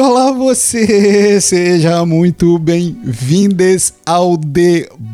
Olá você, seja muito bem-vindos ao Debaducast,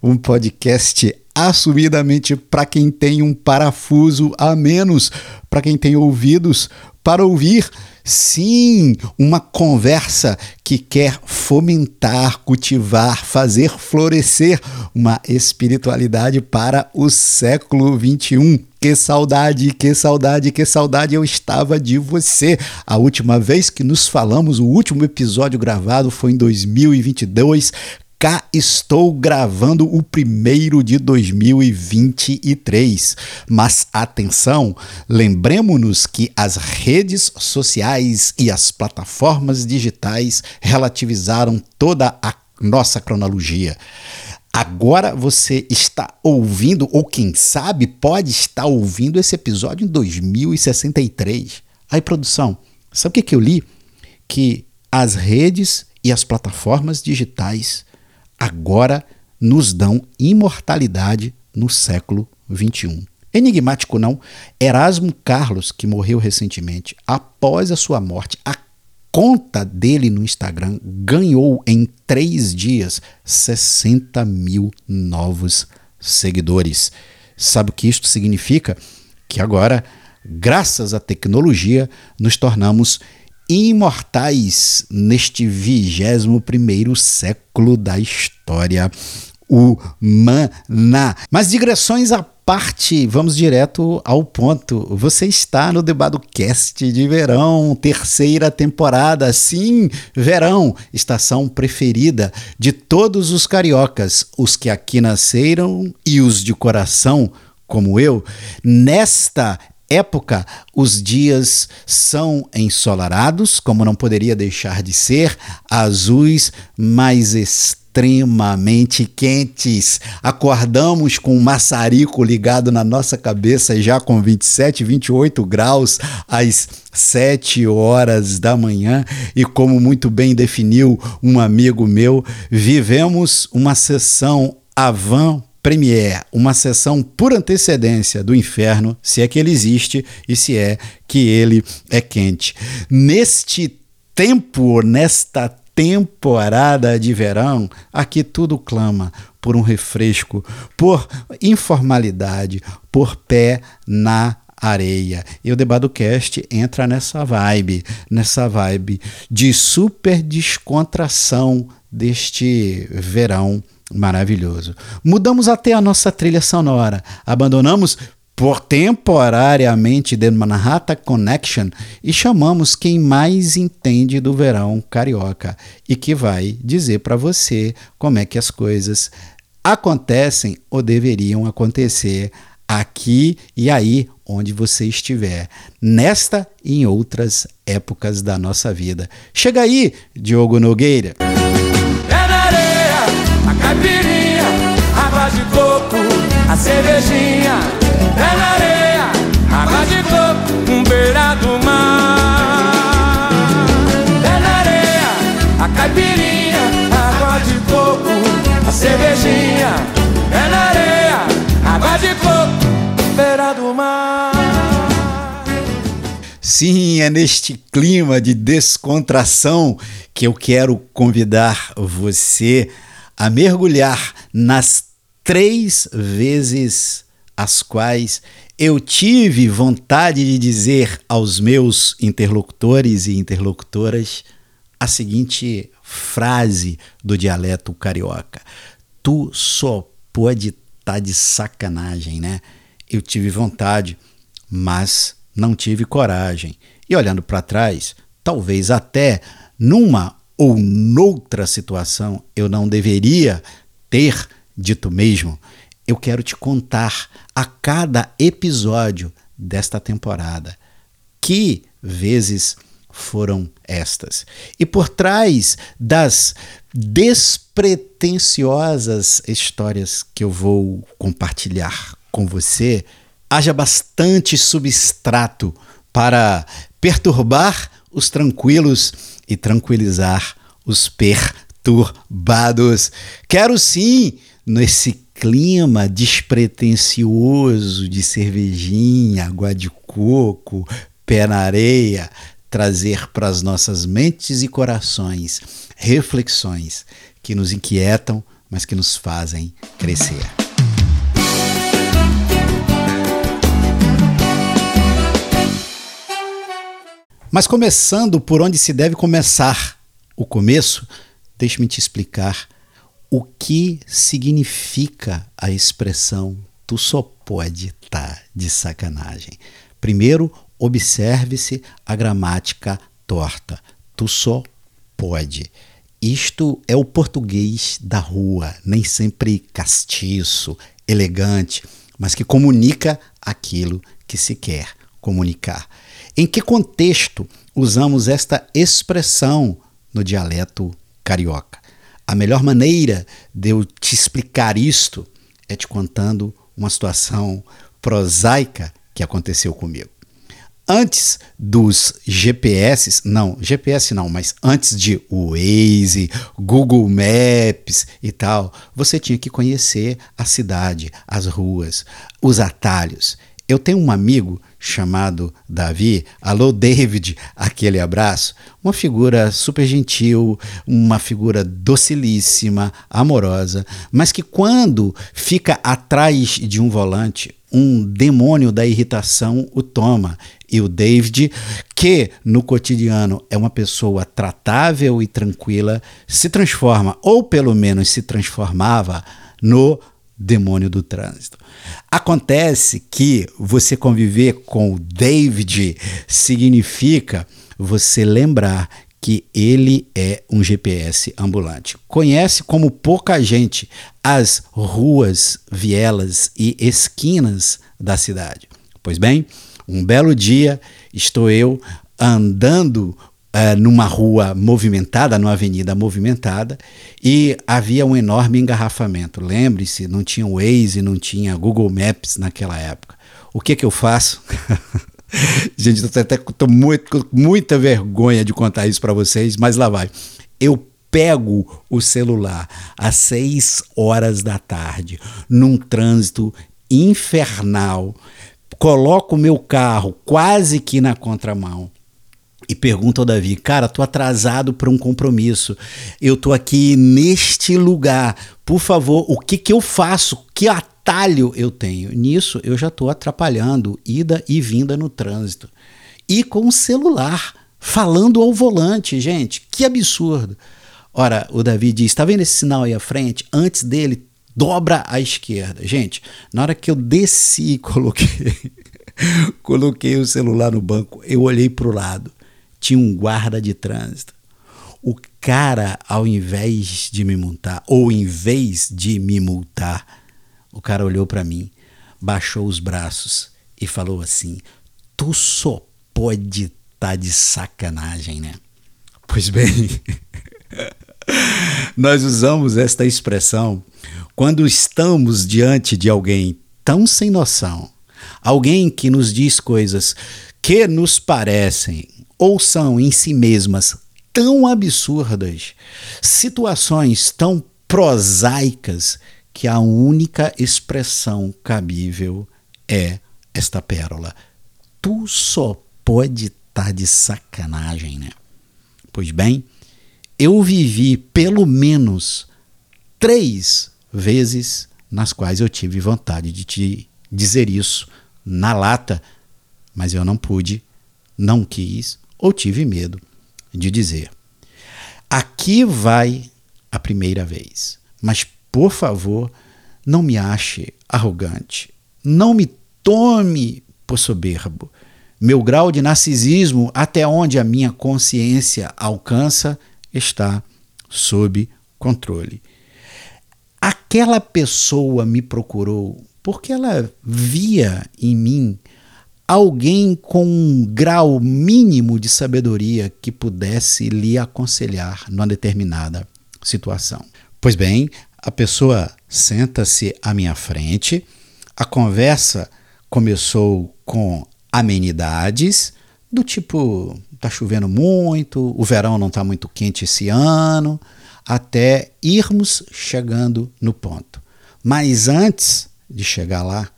um podcast assumidamente para quem tem um parafuso a menos, para quem tem ouvidos para ouvir. Sim, uma conversa que quer fomentar, cultivar, fazer florescer uma espiritualidade para o século 21. Que saudade, que saudade, que saudade eu estava de você. A última vez que nos falamos, o último episódio gravado foi em 2022 cá estou gravando o primeiro de 2023. Mas atenção, lembremos-nos que as redes sociais e as plataformas digitais relativizaram toda a nossa cronologia. Agora você está ouvindo, ou quem sabe pode estar ouvindo esse episódio em 2063. Aí, produção, sabe o que, que eu li? Que as redes e as plataformas digitais agora nos dão imortalidade no século XXI. Enigmático não, Erasmo Carlos, que morreu recentemente, após a sua morte, a conta dele no Instagram ganhou em três dias 60 mil novos seguidores. Sabe o que isto significa? Que agora, graças à tecnologia, nos tornamos imortais neste vigésimo primeiro século da história humana. Mas digressões à parte, vamos direto ao ponto. Você está no Cast de verão, terceira temporada. Sim, verão, estação preferida de todos os cariocas, os que aqui nasceram e os de coração, como eu. Nesta época, os dias são ensolarados, como não poderia deixar de ser, azuis, mais extremamente quentes. Acordamos com um maçarico ligado na nossa cabeça já com 27, 28 graus às 7 horas da manhã e como muito bem definiu um amigo meu, vivemos uma sessão avant Premiere, uma sessão por antecedência do inferno, se é que ele existe e se é que ele é quente. Neste tempo, nesta temporada de verão, aqui tudo clama por um refresco, por informalidade, por pé na areia. E o Debaducast entra nessa vibe, nessa vibe de super descontração deste verão maravilhoso. Mudamos até a nossa trilha sonora, abandonamos por temporariamente The Manhattan Connection e chamamos quem mais entende do verão carioca e que vai dizer para você como é que as coisas acontecem ou deveriam acontecer aqui e aí onde você estiver, nesta e em outras épocas da nossa vida. Chega aí, Diogo Nogueira. A caipirinha, água de coco, a cervejinha Pé na areia, água de coco, um beira do mar. Pé na areia, a caipirinha, água de coco, a cervejinha. Pé na areia, água de coco, beira do mar. Sim, é neste clima de descontração que eu quero convidar você a mergulhar nas três vezes as quais eu tive vontade de dizer aos meus interlocutores e interlocutoras a seguinte frase do dialeto carioca: Tu só pode estar tá de sacanagem, né? Eu tive vontade, mas não tive coragem. E olhando para trás, talvez até numa ou noutra situação eu não deveria ter dito mesmo eu quero te contar a cada episódio desta temporada que vezes foram estas. E por trás das despretensiosas histórias que eu vou compartilhar com você, haja bastante substrato para perturbar os tranquilos e tranquilizar os perturbados. Quero sim, nesse clima despretensioso de cervejinha, água de coco, pé na areia, trazer para as nossas mentes e corações reflexões que nos inquietam, mas que nos fazem crescer. Mas começando por onde se deve começar o começo, deixe-me te explicar o que significa a expressão tu só pode estar tá de sacanagem. Primeiro, observe-se a gramática torta. Tu só pode. Isto é o português da rua, nem sempre castiço, elegante, mas que comunica aquilo que se quer comunicar. Em que contexto usamos esta expressão no dialeto carioca? A melhor maneira de eu te explicar isto é te contando uma situação prosaica que aconteceu comigo. Antes dos GPS, não, GPS não, mas antes de Waze, Google Maps e tal, você tinha que conhecer a cidade, as ruas, os atalhos. Eu tenho um amigo chamado Davi, alô David, aquele abraço, uma figura super gentil, uma figura docilíssima, amorosa, mas que quando fica atrás de um volante, um demônio da irritação o toma. E o David, que no cotidiano é uma pessoa tratável e tranquila, se transforma, ou pelo menos se transformava, no demônio do trânsito. Acontece que você conviver com o David significa você lembrar que ele é um GPS ambulante. Conhece como pouca gente as ruas, vielas e esquinas da cidade. Pois bem, um belo dia estou eu andando uh, numa rua movimentada, numa avenida movimentada, e havia um enorme engarrafamento. Lembre-se, não tinha Waze, não tinha Google Maps naquela época. O que que eu faço? Gente, eu até tô muito, com muita vergonha de contar isso para vocês, mas lá vai. Eu pego o celular às seis horas da tarde, num trânsito infernal, coloco o meu carro quase que na contramão e pergunto ao Davi, cara, tô atrasado para um compromisso. Eu tô aqui neste lugar. Por favor, o que que eu faço? Que atalho eu tenho? Nisso eu já estou atrapalhando ida e vinda no trânsito. E com o celular, falando ao volante, gente, que absurdo. Ora, o Davi diz: está vendo esse sinal aí à frente? Antes dele, dobra à esquerda. Gente, na hora que eu desci e coloquei, coloquei o celular no banco, eu olhei para o lado tinha um guarda de trânsito. O cara, ao invés de me multar, ou em vez de me multar, o cara olhou para mim, baixou os braços e falou assim: Tu só pode estar tá de sacanagem, né? Pois bem, nós usamos esta expressão quando estamos diante de alguém tão sem noção, alguém que nos diz coisas que nos parecem ou são em si mesmas tão absurdas, situações tão prosaicas, que a única expressão cabível é esta pérola. Tu só pode estar tá de sacanagem, né? Pois bem, eu vivi pelo menos três vezes nas quais eu tive vontade de te dizer isso na lata, mas eu não pude, não quis ou tive medo de dizer. Aqui vai a primeira vez, mas por favor, não me ache arrogante, não me tome por soberbo. Meu grau de narcisismo, até onde a minha consciência alcança, está sob controle. Aquela pessoa me procurou porque ela via em mim alguém com um grau mínimo de sabedoria que pudesse lhe aconselhar numa determinada situação. Pois bem, a pessoa senta-se à minha frente, a conversa começou com amenidades, do tipo, tá chovendo muito, o verão não está muito quente esse ano, até irmos chegando no ponto. Mas antes de chegar lá,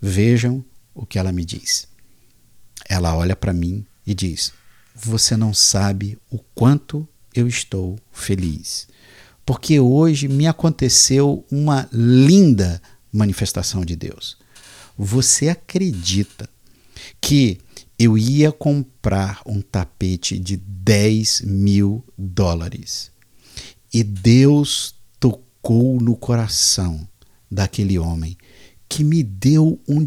vejam o que ela me diz. Ela olha para mim e diz: você não sabe o quanto eu estou feliz. Porque hoje me aconteceu uma linda manifestação de Deus. Você acredita que eu ia comprar um tapete de 10 mil dólares e Deus tocou no coração daquele homem que me deu um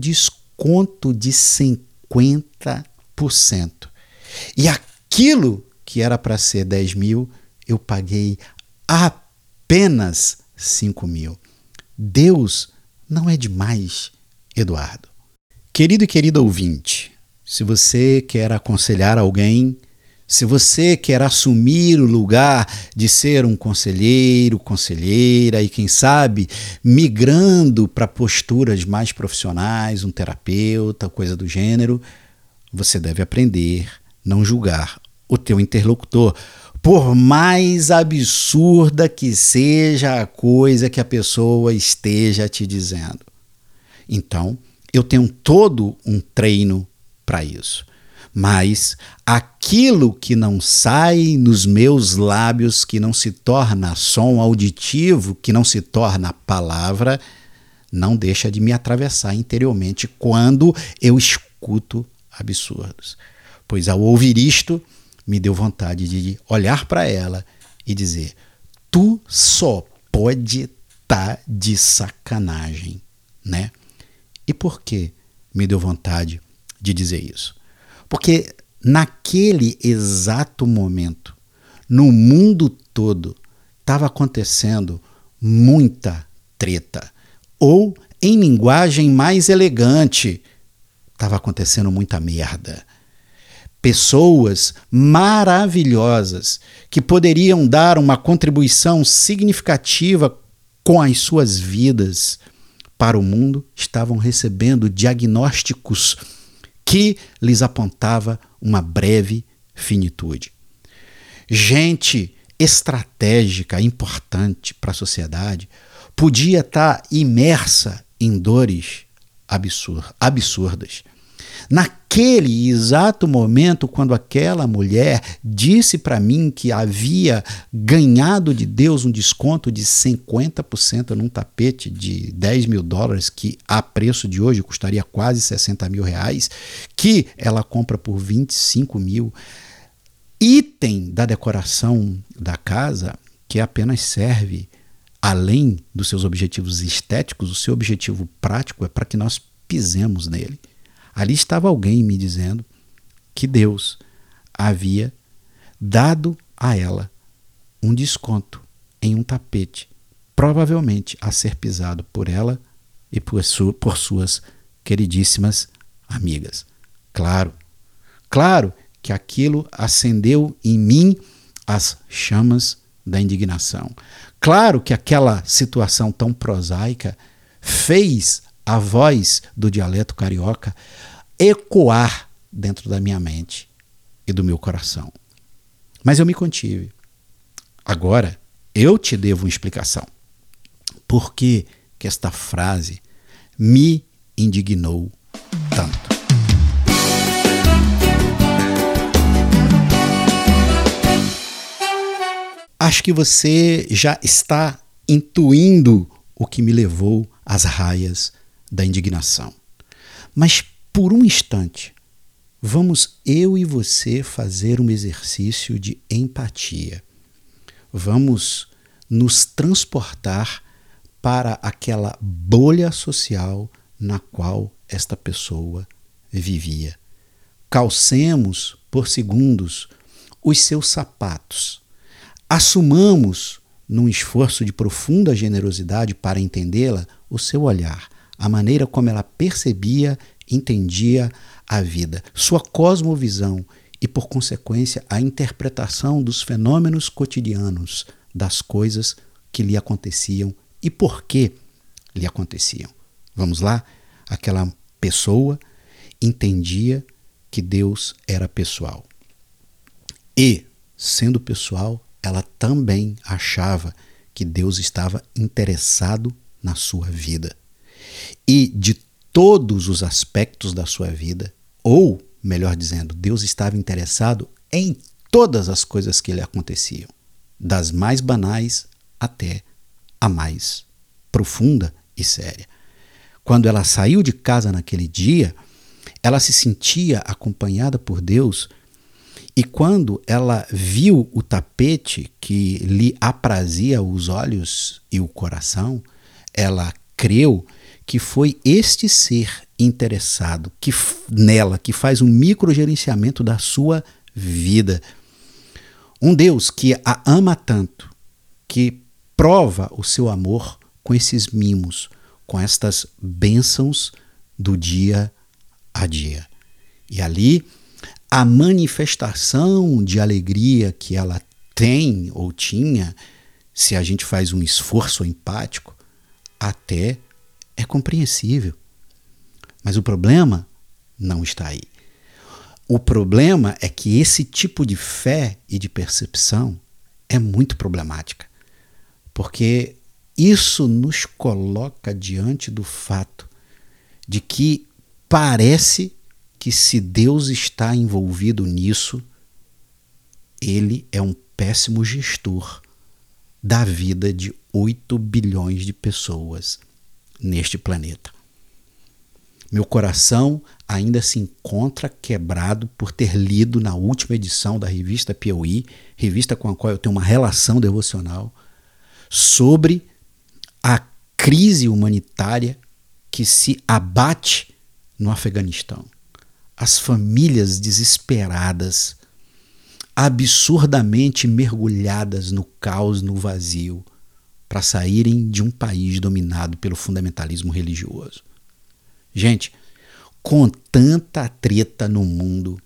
desconto de 50%. E aquilo que era para ser 10 mil, eu paguei apenas 5 mil. Deus não é demais, Eduardo. Querido e querida ouvinte, se você quer aconselhar alguém, se você quer assumir o lugar de ser um conselheiro, conselheira e, quem sabe, migrando para posturas mais profissionais, um terapeuta, coisa do gênero, você deve aprender não julgar o teu interlocutor, por mais absurda que seja a coisa que a pessoa esteja te dizendo. Então, eu tenho todo um treino para isso. Mas aquilo que não sai nos meus lábios, que não se torna som auditivo, que não se torna palavra, não deixa de me atravessar interiormente quando eu escuto absurdos. Pois ao ouvir isto, me deu vontade de olhar para ela e dizer: Tu só pode tá de sacanagem, né? E por que me deu vontade de dizer isso? Porque naquele exato momento, no mundo todo, estava acontecendo muita treta. Ou, em linguagem mais elegante, estava acontecendo muita merda. Pessoas maravilhosas que poderiam dar uma contribuição significativa com as suas vidas para o mundo estavam recebendo diagnósticos que lhes apontava uma breve finitude. Gente estratégica, importante para a sociedade, podia estar tá imersa em dores absurdas. Naquele exato momento, quando aquela mulher disse para mim que havia ganhado de Deus um desconto de 50% num tapete de 10 mil dólares, que a preço de hoje custaria quase 60 mil reais, que ela compra por 25 mil, item da decoração da casa que apenas serve além dos seus objetivos estéticos, o seu objetivo prático é para que nós pisemos nele. Ali estava alguém me dizendo que Deus havia dado a ela um desconto em um tapete, provavelmente a ser pisado por ela e por, su por suas queridíssimas amigas. Claro, claro que aquilo acendeu em mim as chamas da indignação. Claro que aquela situação tão prosaica fez a voz do dialeto carioca ecoar dentro da minha mente e do meu coração. Mas eu me contive. Agora eu te devo uma explicação. Por que, que esta frase me indignou tanto? Acho que você já está intuindo o que me levou às raias da indignação. Mas por um instante, vamos eu e você fazer um exercício de empatia. Vamos nos transportar para aquela bolha social na qual esta pessoa vivia. Calcemos por segundos os seus sapatos. Assumamos, num esforço de profunda generosidade para entendê-la, o seu olhar a maneira como ela percebia, entendia a vida, sua cosmovisão e, por consequência, a interpretação dos fenômenos cotidianos, das coisas que lhe aconteciam e por que lhe aconteciam. Vamos lá? Aquela pessoa entendia que Deus era pessoal. E, sendo pessoal, ela também achava que Deus estava interessado na sua vida e de todos os aspectos da sua vida, ou melhor dizendo, Deus estava interessado em todas as coisas que lhe aconteciam, das mais banais até a mais profunda e séria. Quando ela saiu de casa naquele dia, ela se sentia acompanhada por Deus. E quando ela viu o tapete que lhe aprazia os olhos e o coração, ela creu que foi este ser interessado que nela que faz um microgerenciamento da sua vida. Um Deus que a ama tanto, que prova o seu amor com esses mimos, com estas bênçãos do dia a dia. E ali, a manifestação de alegria que ela tem ou tinha, se a gente faz um esforço empático, até é compreensível. Mas o problema não está aí. O problema é que esse tipo de fé e de percepção é muito problemática, porque isso nos coloca diante do fato de que parece que se Deus está envolvido nisso, ele é um péssimo gestor da vida de 8 bilhões de pessoas neste planeta. Meu coração ainda se encontra quebrado por ter lido na última edição da revista Piauí, revista com a qual eu tenho uma relação devocional, sobre a crise humanitária que se abate no Afeganistão. As famílias desesperadas, absurdamente mergulhadas no caos, no vazio, para saírem de um país dominado pelo fundamentalismo religioso. Gente, com tanta treta no mundo,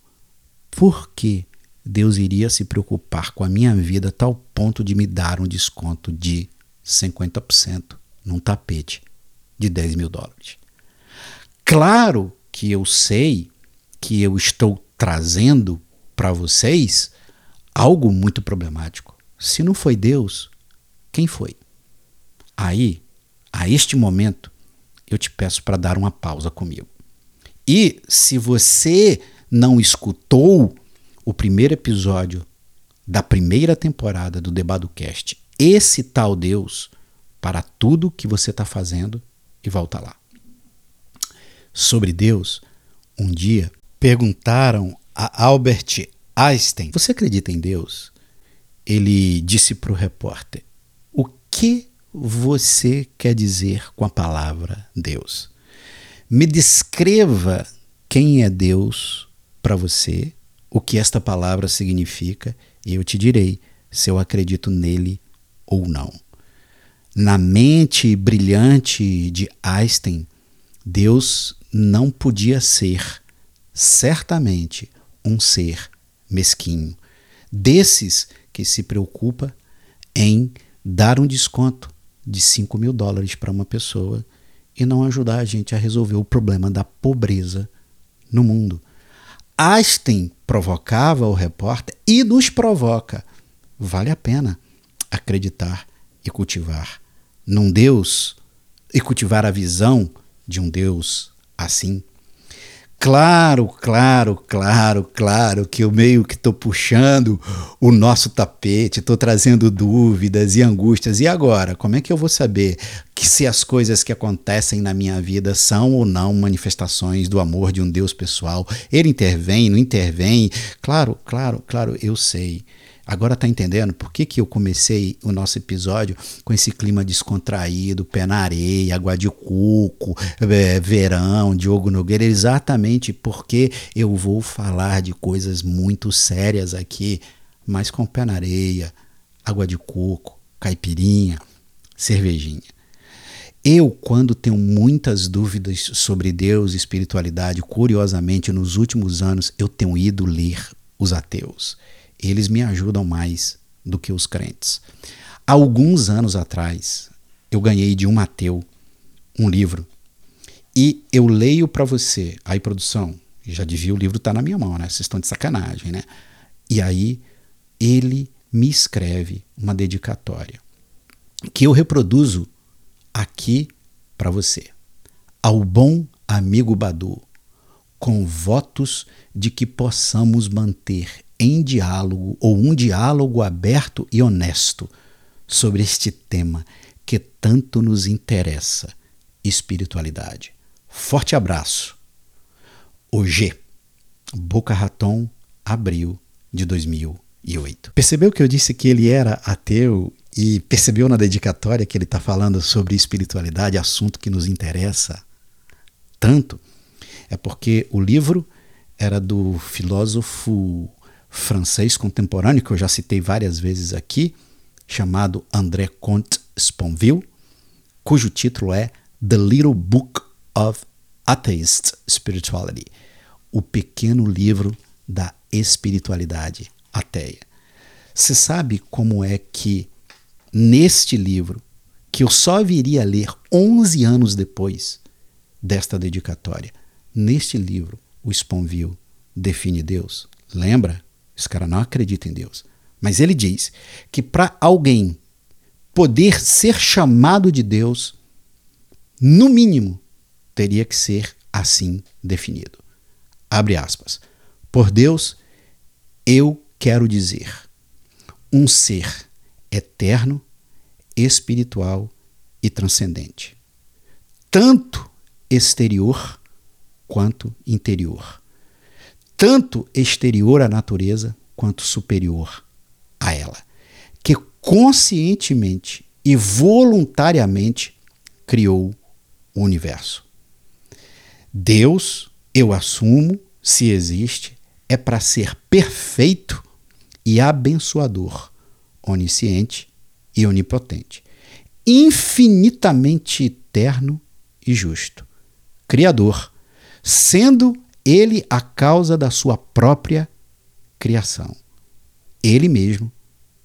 por que Deus iria se preocupar com a minha vida a tal ponto de me dar um desconto de 50% num tapete de 10 mil dólares. Claro que eu sei que eu estou trazendo para vocês algo muito problemático. Se não foi Deus, quem foi? Aí, a este momento, eu te peço para dar uma pausa comigo. E se você não escutou o primeiro episódio da primeira temporada do Cast esse tal Deus para tudo que você está fazendo e volta lá. Sobre Deus, um dia perguntaram a Albert Einstein: Você acredita em Deus? Ele disse para o repórter: O que você quer dizer com a palavra Deus? Me descreva quem é Deus para você, o que esta palavra significa, e eu te direi se eu acredito nele ou não. Na mente brilhante de Einstein, Deus não podia ser, certamente, um ser mesquinho, desses que se preocupa em dar um desconto de 5 mil dólares para uma pessoa e não ajudar a gente a resolver o problema da pobreza no mundo. Einstein provocava o repórter e nos provoca. Vale a pena acreditar e cultivar num Deus e cultivar a visão de um Deus assim. Claro, claro, claro, claro que eu meio que estou puxando o nosso tapete, estou trazendo dúvidas e angústias. E agora, como é que eu vou saber que se as coisas que acontecem na minha vida são ou não manifestações do amor de um Deus pessoal? Ele intervém, não intervém? Claro, claro, claro, eu sei. Agora tá entendendo por que, que eu comecei o nosso episódio com esse clima descontraído, pé na areia, água de coco, é, verão, Diogo Nogueira? Exatamente porque eu vou falar de coisas muito sérias aqui, mas com pé na areia, água de coco, caipirinha, cervejinha. Eu, quando tenho muitas dúvidas sobre Deus e espiritualidade, curiosamente, nos últimos anos, eu tenho ido ler os ateus eles me ajudam mais do que os crentes. Alguns anos atrás, eu ganhei de um ateu um livro e eu leio para você. Aí, produção, já devia o livro estar tá na minha mão, né? Vocês estão de sacanagem, né? E aí, ele me escreve uma dedicatória que eu reproduzo aqui para você. Ao bom amigo Badu, com votos de que possamos manter em diálogo ou um diálogo aberto e honesto sobre este tema que tanto nos interessa, espiritualidade. Forte abraço. O G. Boca Raton, abril de 2008. Percebeu que eu disse que ele era ateu e percebeu na dedicatória que ele está falando sobre espiritualidade, assunto que nos interessa tanto? É porque o livro era do filósofo francês contemporâneo, que eu já citei várias vezes aqui, chamado André Comte Sponville, cujo título é The Little Book of Atheist Spirituality o pequeno livro da espiritualidade ateia. Você sabe como é que neste livro, que eu só viria a ler 11 anos depois desta dedicatória, neste livro, o Sponville define Deus. Lembra? Esse cara não acredita em Deus. Mas ele diz que para alguém poder ser chamado de Deus, no mínimo, teria que ser assim definido. Abre aspas. Por Deus, eu quero dizer um ser eterno, espiritual e transcendente, tanto exterior quanto interior, tanto exterior à natureza quanto superior a ela, que conscientemente e voluntariamente criou o universo. Deus eu assumo, se existe, é para ser perfeito e abençoador, onisciente e onipotente, infinitamente eterno e justo, Criador, sendo ele a causa da sua própria criação. Ele mesmo,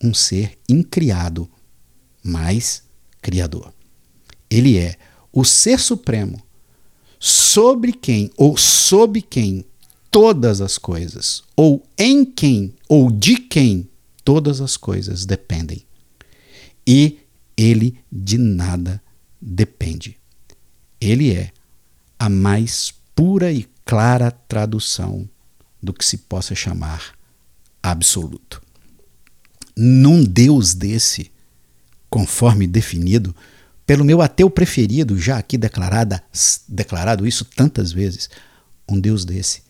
um ser incriado, mas Criador. Ele é o Ser Supremo sobre quem ou sob quem todas as coisas, ou em quem ou de quem todas as coisas dependem. E ele de nada depende. Ele é a mais pura e clara tradução do que se possa chamar absoluto. Num Deus desse, conforme definido, pelo meu ateu preferido, já aqui declarada, declarado isso tantas vezes, um Deus desse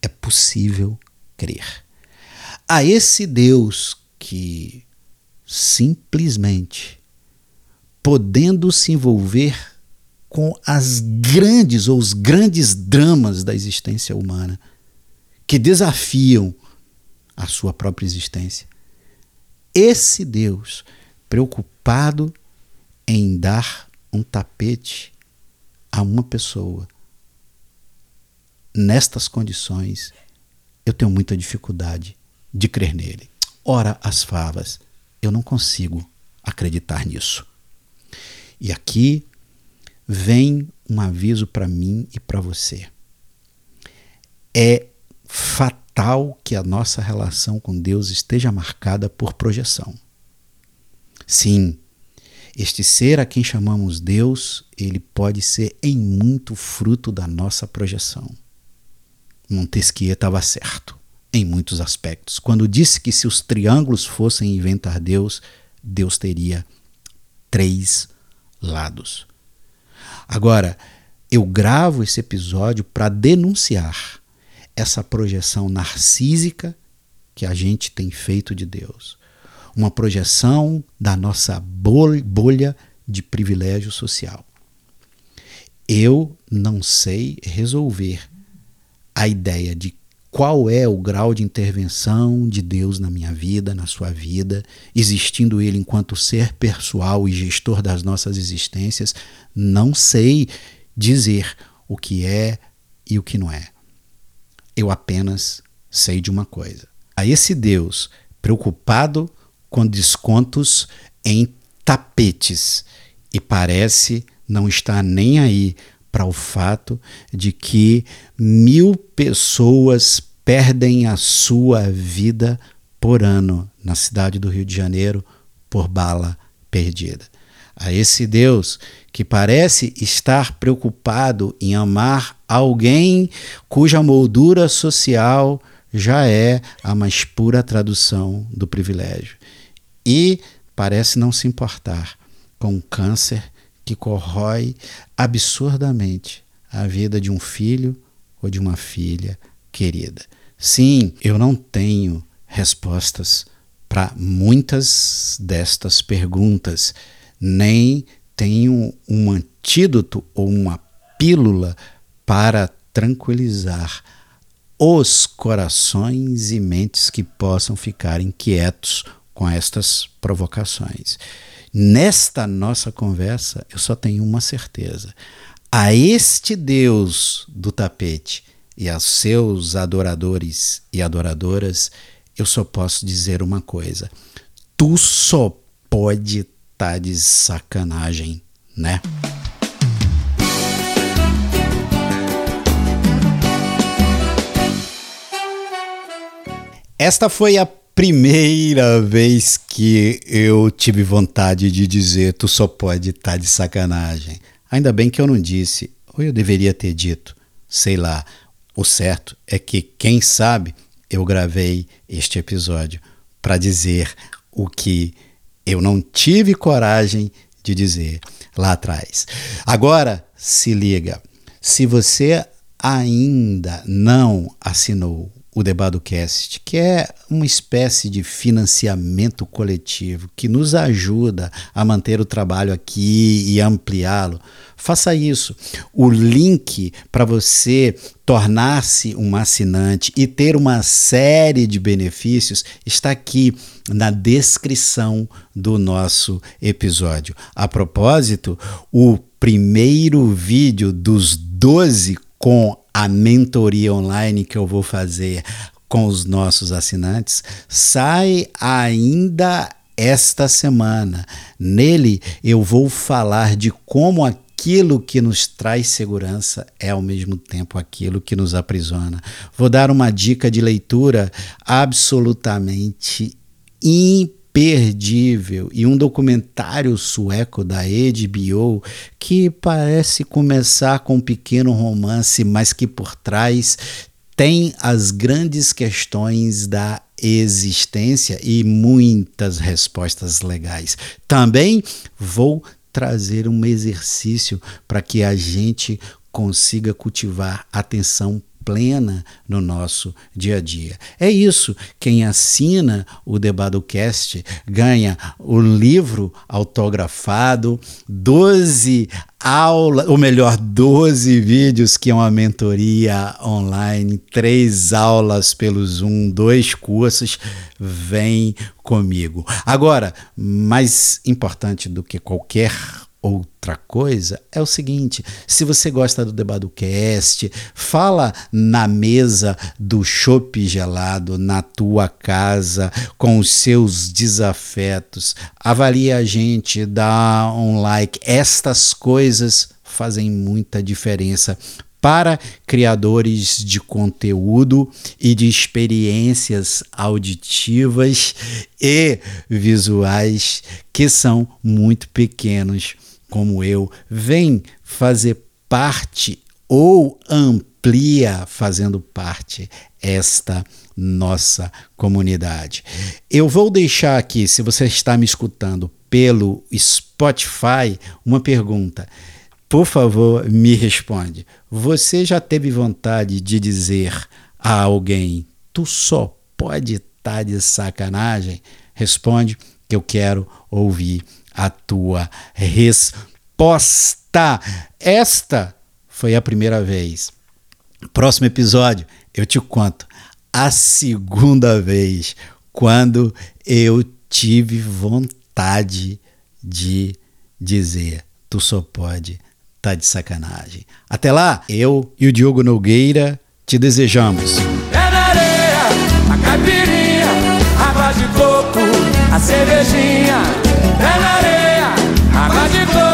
é possível crer. A esse Deus que simplesmente podendo se envolver com as grandes ou os grandes dramas da existência humana que desafiam a sua própria existência. Esse Deus preocupado em dar um tapete a uma pessoa nestas condições, eu tenho muita dificuldade de crer nele. Ora, as favas, eu não consigo acreditar nisso. E aqui vem um aviso para mim e para você. É fatal que a nossa relação com Deus esteja marcada por projeção. Sim, este ser a quem chamamos Deus, ele pode ser em muito fruto da nossa projeção. Montesquieu estava certo em muitos aspectos. Quando disse que se os triângulos fossem inventar Deus, Deus teria três lados. Agora, eu gravo esse episódio para denunciar essa projeção narcísica que a gente tem feito de Deus uma projeção da nossa bolha de privilégio social. Eu não sei resolver a ideia de qual é o grau de intervenção de Deus na minha vida, na sua vida, existindo Ele enquanto ser pessoal e gestor das nossas existências, não sei dizer o que é e o que não é. Eu apenas sei de uma coisa. A esse Deus preocupado com descontos em tapetes e parece não estar nem aí para o fato de que mil pessoas perdem a sua vida por ano na cidade do Rio de Janeiro por bala perdida. a esse Deus que parece estar preocupado em amar alguém cuja moldura social já é a mais pura tradução do privilégio. E parece não se importar com o câncer que corrói absurdamente a vida de um filho ou de uma filha querida. Sim, eu não tenho respostas para muitas destas perguntas, nem tenho um antídoto ou uma pílula para tranquilizar os corações e mentes que possam ficar inquietos com estas provocações. Nesta nossa conversa, eu só tenho uma certeza. A este Deus do tapete e aos seus adoradores e adoradoras, eu só posso dizer uma coisa: tu só pode estar tá de sacanagem, né? Esta foi a primeira vez que eu tive vontade de dizer tu só pode estar tá de sacanagem. Ainda bem que eu não disse, ou eu deveria ter dito, sei lá. O certo é que, quem sabe, eu gravei este episódio para dizer o que eu não tive coragem de dizer lá atrás. Agora, se liga. Se você ainda não assinou o DebadoCast, que é uma espécie de financiamento coletivo que nos ajuda a manter o trabalho aqui e ampliá-lo, faça isso. O link para você tornar-se um assinante e ter uma série de benefícios está aqui na descrição do nosso episódio. A propósito, o primeiro vídeo dos 12 com a mentoria online que eu vou fazer com os nossos assinantes sai ainda esta semana. Nele eu vou falar de como aquilo que nos traz segurança é ao mesmo tempo aquilo que nos aprisiona. Vou dar uma dica de leitura absolutamente imperdível imperdível e um documentário sueco da HBO que parece começar com um pequeno romance, mas que por trás tem as grandes questões da existência e muitas respostas legais. Também vou trazer um exercício para que a gente consiga cultivar atenção plena no nosso dia a dia. É isso. Quem assina o DebadoCast ganha o livro autografado, 12 aulas, ou melhor, 12 vídeos que é uma mentoria online, três aulas pelo Zoom, dois cursos. Vem comigo. Agora, mais importante do que qualquer Outra coisa é o seguinte: se você gosta do Debadocast, fala na mesa do chopp gelado na tua casa com os seus desafetos, avalie a gente, dá um like. Estas coisas fazem muita diferença para criadores de conteúdo e de experiências auditivas e visuais que são muito pequenos como eu, vem fazer parte ou amplia fazendo parte esta nossa comunidade. Eu vou deixar aqui, se você está me escutando pelo Spotify, uma pergunta. Por favor, me responde. Você já teve vontade de dizer a alguém: "Tu só pode estar tá de sacanagem"? Responde que eu quero ouvir a tua resposta. Esta foi a primeira vez. Próximo episódio eu te conto a segunda vez quando eu tive vontade de dizer: tu só pode tá de sacanagem. Até lá, eu e o Diogo Nogueira te desejamos. É areia, a caipirinha, água de coco, a cervejinha é na areia, água de coco,